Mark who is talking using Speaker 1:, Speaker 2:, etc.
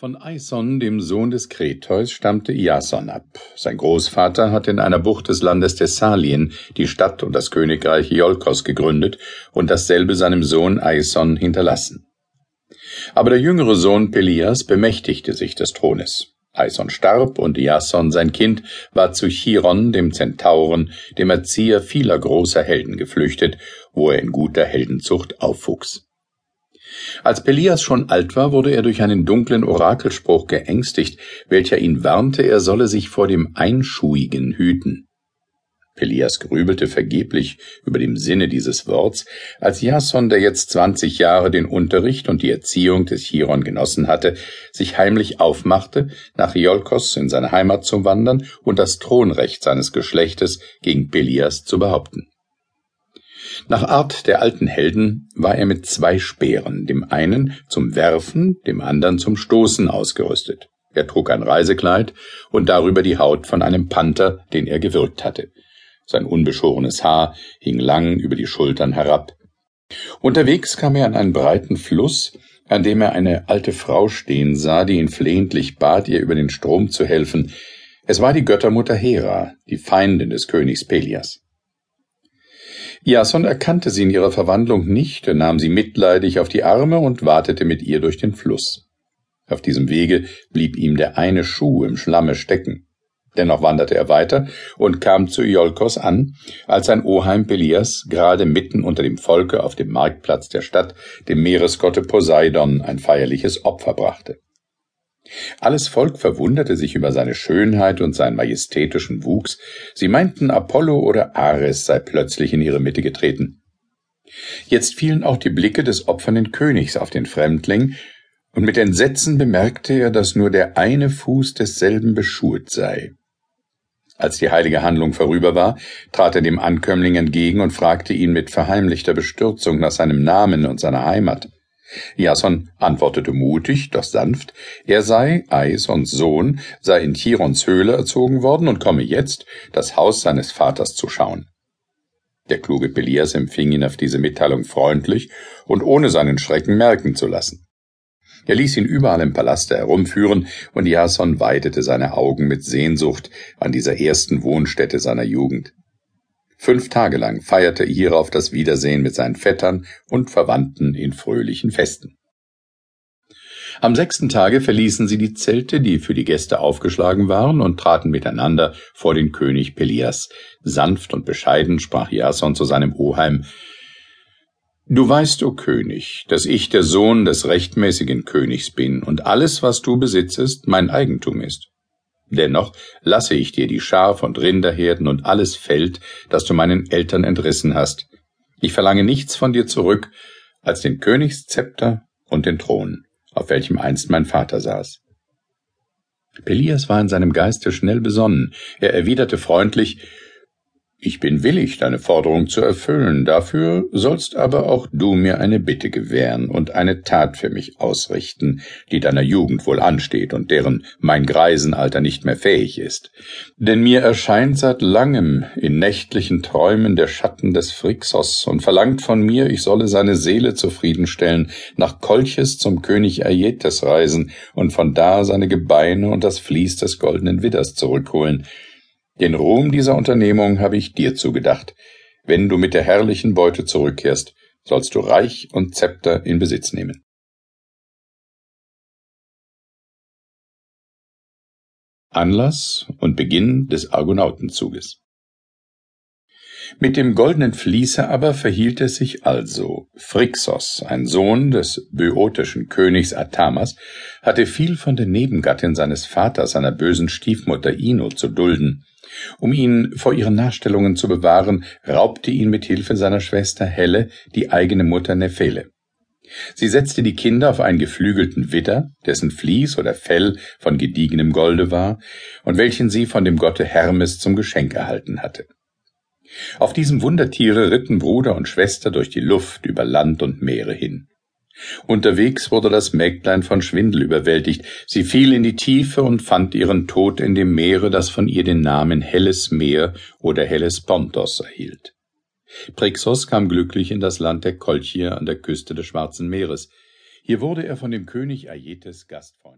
Speaker 1: Von Aison, dem Sohn des Kretheus, stammte Iason ab. Sein Großvater hatte in einer Bucht des Landes Thessalien die Stadt und das Königreich Iolkos gegründet und dasselbe seinem Sohn Aison hinterlassen. Aber der jüngere Sohn Pelias bemächtigte sich des Thrones. Aison starb und Iason, sein Kind, war zu Chiron, dem Zentauren, dem Erzieher vieler großer Helden geflüchtet, wo er in guter Heldenzucht aufwuchs. Als Pelias schon alt war, wurde er durch einen dunklen Orakelspruch geängstigt, welcher ihn warnte, er solle sich vor dem Einschuhigen hüten. Pelias grübelte vergeblich über dem Sinne dieses Worts, als Jason, der jetzt zwanzig Jahre den Unterricht und die Erziehung des Chiron genossen hatte, sich heimlich aufmachte, nach Iolkos in seine Heimat zu wandern und das Thronrecht seines Geschlechtes gegen Pelias zu behaupten. Nach Art der alten Helden war er mit zwei Speeren, dem einen zum Werfen, dem anderen zum Stoßen ausgerüstet. Er trug ein Reisekleid und darüber die Haut von einem Panther, den er gewürgt hatte. Sein unbeschorenes Haar hing lang über die Schultern herab. Unterwegs kam er an einen breiten Fluss, an dem er eine alte Frau stehen sah, die ihn flehentlich bat, ihr über den Strom zu helfen. Es war die Göttermutter Hera, die Feindin des Königs Pelias. Jason erkannte sie in ihrer Verwandlung nicht, er nahm sie mitleidig auf die Arme und watete mit ihr durch den Fluss. Auf diesem Wege blieb ihm der eine Schuh im Schlamme stecken. Dennoch wanderte er weiter und kam zu Iolkos an, als sein Oheim Pelias gerade mitten unter dem Volke auf dem Marktplatz der Stadt dem Meeresgotte Poseidon ein feierliches Opfer brachte. Alles Volk verwunderte sich über seine Schönheit und seinen majestätischen Wuchs, sie meinten Apollo oder Ares sei plötzlich in ihre Mitte getreten. Jetzt fielen auch die Blicke des opfernden Königs auf den Fremdling, und mit Entsetzen bemerkte er, dass nur der eine Fuß desselben beschuhet sei. Als die heilige Handlung vorüber war, trat er dem Ankömmling entgegen und fragte ihn mit verheimlichter Bestürzung nach seinem Namen und seiner Heimat. Jason antwortete mutig, doch sanft, er sei, Aesons Sohn, sei in Chirons Höhle erzogen worden und komme jetzt, das Haus seines Vaters zu schauen. Der kluge Pelias empfing ihn auf diese Mitteilung freundlich und ohne seinen Schrecken merken zu lassen. Er ließ ihn überall im Palaste herumführen, und Jason weidete seine Augen mit Sehnsucht an dieser ersten Wohnstätte seiner Jugend. Fünf Tage lang feierte er hierauf das Wiedersehen mit seinen Vettern und Verwandten in fröhlichen Festen. Am sechsten Tage verließen sie die Zelte, die für die Gäste aufgeschlagen waren, und traten miteinander vor den König Pelias. Sanft und bescheiden sprach Jason zu seinem Oheim, Du weißt, o König, dass ich der Sohn des rechtmäßigen Königs bin und alles, was du besitzest, mein Eigentum ist. Dennoch lasse ich dir die Schaf- und Rinderherden und alles Feld, das du meinen Eltern entrissen hast. Ich verlange nichts von dir zurück als den Königszepter und den Thron, auf welchem einst mein Vater saß. Pelias war in seinem Geiste schnell besonnen. Er erwiderte freundlich, ich bin willig, deine Forderung zu erfüllen, dafür sollst aber auch du mir eine Bitte gewähren und eine Tat für mich ausrichten, die deiner Jugend wohl ansteht und deren mein Greisenalter nicht mehr fähig ist. Denn mir erscheint seit langem in nächtlichen Träumen der Schatten des Phrixos und verlangt von mir, ich solle seine Seele zufriedenstellen, nach Kolchis zum König Aietes reisen und von da seine Gebeine und das Vlies des goldenen Widders zurückholen, den Ruhm dieser Unternehmung habe ich dir zugedacht. Wenn du mit der herrlichen Beute zurückkehrst, sollst du Reich und Zepter in Besitz nehmen. Anlass und Beginn des Argonautenzuges mit dem goldenen Vließe aber verhielt es sich also. Phrixos, ein Sohn des böotischen Königs Athamas, hatte viel von der Nebengattin seines Vaters, seiner bösen Stiefmutter Ino, zu dulden. Um ihn vor ihren Nachstellungen zu bewahren, raubte ihn mit Hilfe seiner Schwester Helle die eigene Mutter Nephele. Sie setzte die Kinder auf einen geflügelten Widder, dessen Vlies oder Fell von gediegenem Golde war und welchen sie von dem Gotte Hermes zum Geschenk erhalten hatte. Auf diesem Wundertiere ritten Bruder und Schwester durch die Luft über Land und Meere hin. Unterwegs wurde das Mägdlein von Schwindel überwältigt. Sie fiel in die Tiefe und fand ihren Tod in dem Meere, das von ihr den Namen Helles Meer oder Helles Pontos erhielt. Prixos kam glücklich in das Land der Kolchier an der Küste des Schwarzen Meeres. Hier wurde er von dem König Aietes Gastfreund.